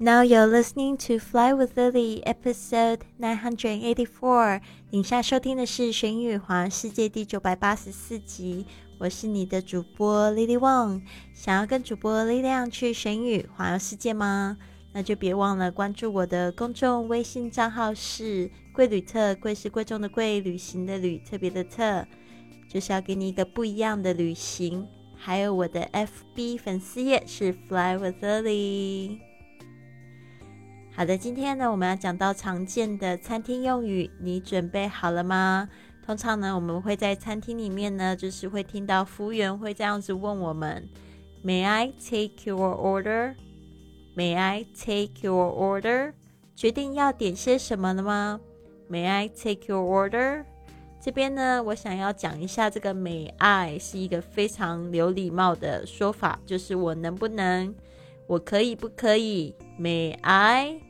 Now you're listening to Fly with Lily, episode nine hundred eighty-four。你下收听的是《玄宇环世界》第九百八十四集。我是你的主播 Lily Wang。想要跟主播力量去玄宇环游世界吗？那就别忘了关注我的公众微信账号是贵旅特，贵是贵重的贵，旅行的旅，特别的特，就是要给你一个不一样的旅行。还有我的 FB 粉丝页是 Fly with Lily。好的，今天呢，我们要讲到常见的餐厅用语，你准备好了吗？通常呢，我们会在餐厅里面呢，就是会听到服务员会这样子问我们：“May I take your order? May I take your order？” 决定要点些什么了吗？May I take your order？这边呢，我想要讲一下这个 “May I” 是一个非常有礼貌的说法，就是我能不能，我可以不可以？May I？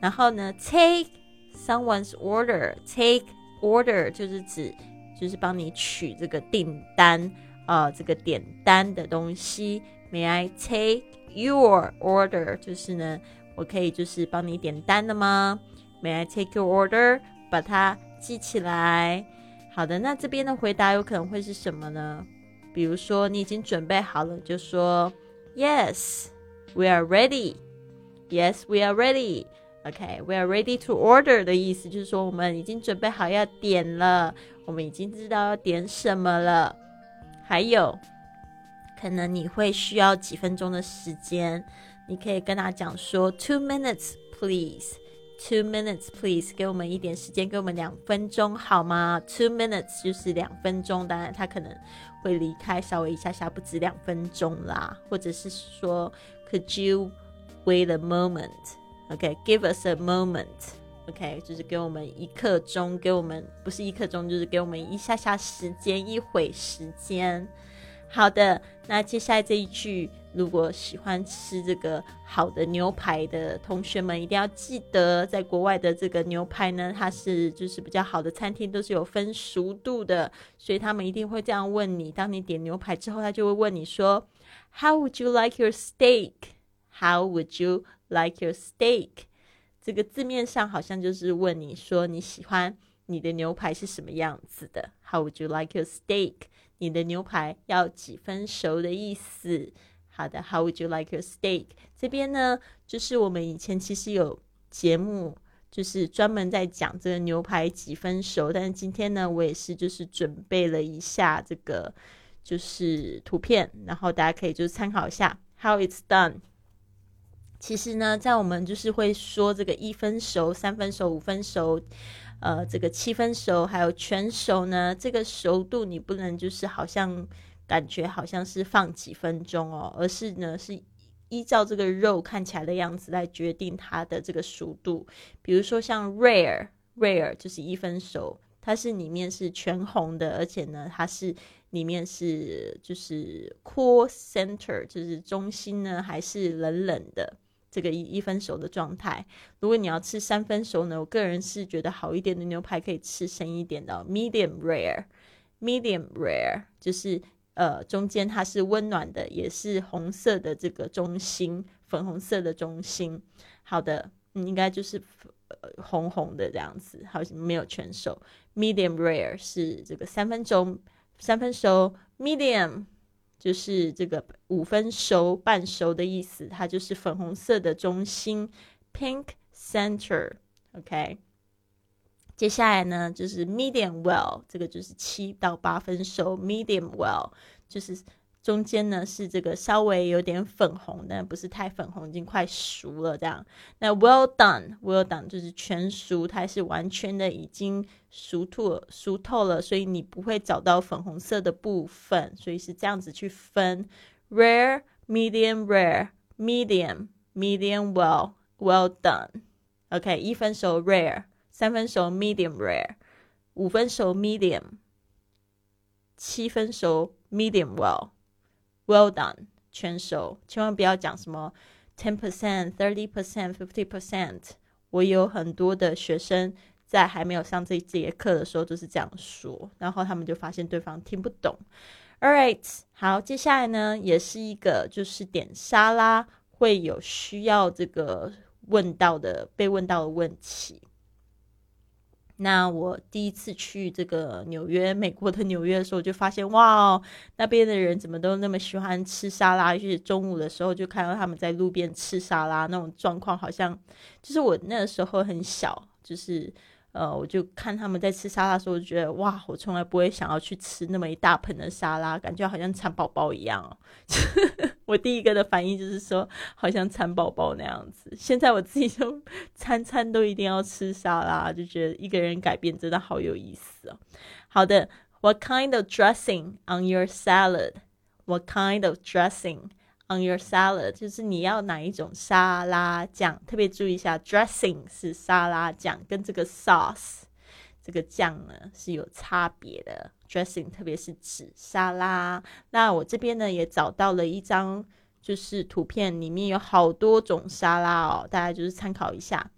然后呢，take someone's order，take order 就是指就是帮你取这个订单啊，这个点单的东西。May I take your order？就是呢，我可以就是帮你点单的吗？May I take your order？把它记起来。好的，那这边的回答有可能会是什么呢？比如说你已经准备好了，就说 Yes，we are ready。Yes，we are ready。OK，we are ready to order 的意思就是说我们已经准备好要点了，我们已经知道要点什么了。还有，可能你会需要几分钟的时间，你可以跟他讲说 two minutes please，two minutes please，给我们一点时间，给我们两分钟好吗？two minutes 就是两分钟，当然他可能会离开稍微一下下，不止两分钟啦，或者是说 could you wait a moment? OK，give us a moment。OK，就是给我们一刻钟，给我们不是一刻钟，就是给我们一下下时间，一会时间。好的，那接下来这一句，如果喜欢吃这个好的牛排的同学们，一定要记得，在国外的这个牛排呢，它是就是比较好的餐厅都是有分熟度的，所以他们一定会这样问你。当你点牛排之后，他就会问你说：“How would you like your steak? How would you?” Like your steak，这个字面上好像就是问你说你喜欢你的牛排是什么样子的。How would you like your steak？你的牛排要几分熟的意思。好的，How would you like your steak？这边呢，就是我们以前其实有节目，就是专门在讲这个牛排几分熟。但是今天呢，我也是就是准备了一下这个就是图片，然后大家可以就是参考一下 How it's done。其实呢，在我们就是会说这个一分熟、三分熟、五分熟，呃，这个七分熟，还有全熟呢。这个熟度你不能就是好像感觉好像是放几分钟哦，而是呢是依照这个肉看起来的样子来决定它的这个熟度。比如说像 rare，rare 就是一分熟，它是里面是全红的，而且呢它是里面是就是 core center，就是中心呢还是冷冷的。这个一一分熟的状态，如果你要吃三分熟呢，我个人是觉得好一点的牛排可以吃深一点的，medium rare，medium rare 就是呃中间它是温暖的，也是红色的这个中心，粉红色的中心。好的，应该就是红红的这样子，好像没有全熟。medium rare 是这个三分钟，三分熟，medium。就是这个五分熟、半熟的意思，它就是粉红色的中心，pink center，OK。接下来呢，就是 medium well，这个就是七到八分熟，medium well 就是。中间呢是这个稍微有点粉红，但不是太粉红，已经快熟了这样。那 well done，well done 就是全熟，它是完全的已经熟透熟透了，所以你不会找到粉红色的部分，所以是这样子去分：rare、medium、rare、medium、medium well、well done。OK，一分熟 rare，三分熟 medium rare，五分熟 medium，七分熟 medium well。Well done，全熟，千万不要讲什么 ten percent、thirty percent、fifty percent。我有很多的学生在还没有上这节课的时候就是这样说，然后他们就发现对方听不懂。All right，好，接下来呢，也是一个就是点沙拉会有需要这个问到的被问到的问题。那我第一次去这个纽约，美国的纽约的时候，就发现哇，那边的人怎么都那么喜欢吃沙拉？就是中午的时候，就看到他们在路边吃沙拉，那种状况好像就是我那个时候很小，就是。呃，我就看他们在吃沙拉的时候，我就觉得哇，我从来不会想要去吃那么一大盆的沙拉，感觉好像蚕宝宝一样。我第一个的反应就是说，好像蚕宝宝那样子。现在我自己就 餐餐都一定要吃沙拉，就觉得一个人改变真的好有意思哦。好的，What kind of dressing on your salad? What kind of dressing? On your salad，就是你要哪一种沙拉酱，特别注意一下，dressing 是沙拉酱，跟这个 sauce 这个酱呢是有差别的。dressing 特别是指沙拉。那我这边呢也找到了一张，就是图片里面有好多种沙拉哦，大家就是参考一下。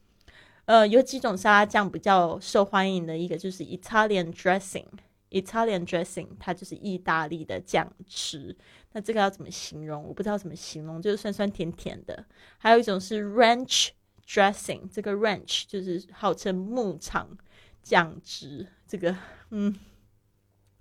呃，有几种沙拉酱比较受欢迎的一个就是 Italian dressing。Italian dressing，它就是意大利的酱汁。那这个要怎么形容？我不知道怎么形容，就是酸酸甜甜的。还有一种是 ranch dressing，这个 ranch 就是号称牧场酱汁。这个嗯，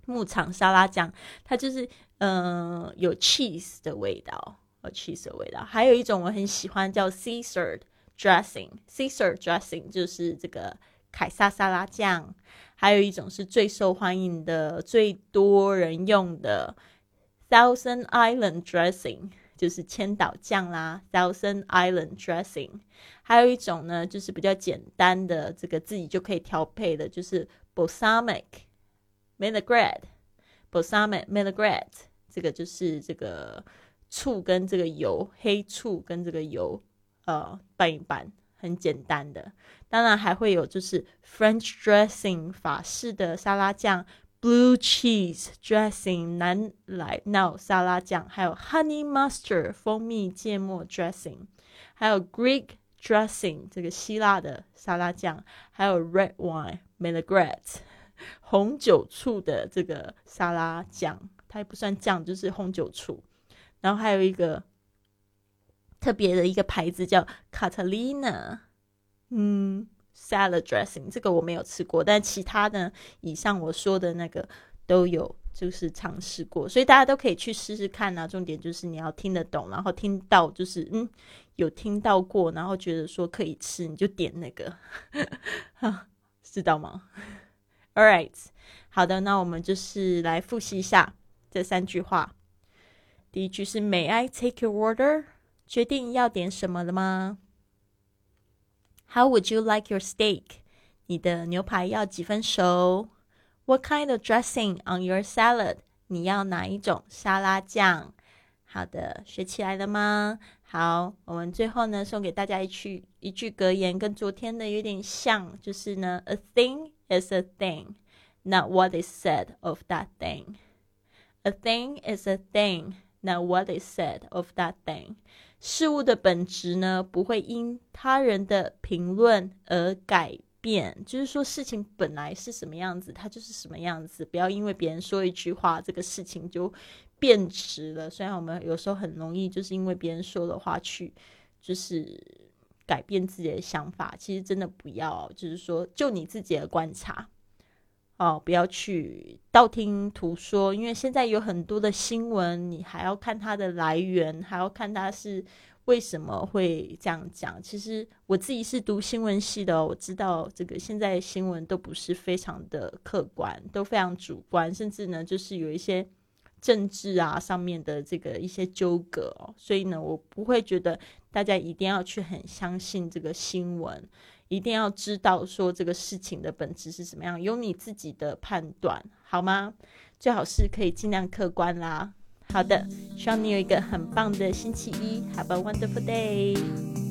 牧场沙拉酱，它就是嗯有 cheese 的味道，有 cheese 的味道。还有一种我很喜欢叫 Caesar dressing，Caesar dressing 就是这个凯撒沙拉酱。还有一种是最受欢迎的、最多人用的 Thousand Island Dressing，就是千岛酱啦。Thousand Island Dressing，还有一种呢，就是比较简单的，这个自己就可以调配的，就是 Balsamic Vinaigrette。Balsamic Vinaigrette，这个就是这个醋跟这个油，黑醋跟这个油，呃，拌一拌。很简单的，当然还会有就是 French dressing 法式的沙拉酱，Blue cheese dressing 南来 no 沙拉酱，还有 Honey mustard 蜂蜜芥末 dressing，还有 Greek dressing 这个希腊的沙拉酱，还有 Red wine vinaigrette 红酒醋的这个沙拉酱，它也不算酱，就是红酒醋，然后还有一个。特别的一个牌子叫 Catalina，嗯，salad dressing，这个我没有吃过，但其他的以上我说的那个都有，就是尝试过，所以大家都可以去试试看啊。重点就是你要听得懂，然后听到就是嗯有听到过，然后觉得说可以吃，你就点那个，知道吗？All right，好的，那我们就是来复习一下这三句话。第一句是 May I take your order？决定要点什么了吗 ？How would you like your steak？你的牛排要几分熟？What kind of dressing on your salad？你要哪一种沙拉酱？好的，学起来了吗？好，我们最后呢，送给大家一句一句格言，跟昨天的有点像，就是呢，A thing is a thing, not what is said of that thing. A thing is a thing, not what is said of that thing. 事物的本质呢，不会因他人的评论而改变。就是说，事情本来是什么样子，它就是什么样子。不要因为别人说一句话，这个事情就变质了。虽然我们有时候很容易就是因为别人说的话去，就是改变自己的想法。其实真的不要，就是说，就你自己的观察。哦，不要去道听途说，因为现在有很多的新闻，你还要看它的来源，还要看它是为什么会这样讲。其实我自己是读新闻系的，我知道这个现在新闻都不是非常的客观，都非常主观，甚至呢就是有一些政治啊上面的这个一些纠葛哦。所以呢，我不会觉得大家一定要去很相信这个新闻。一定要知道说这个事情的本质是什么样，有你自己的判断，好吗？最好是可以尽量客观啦。好的，希望你有一个很棒的星期一，Have a wonderful day。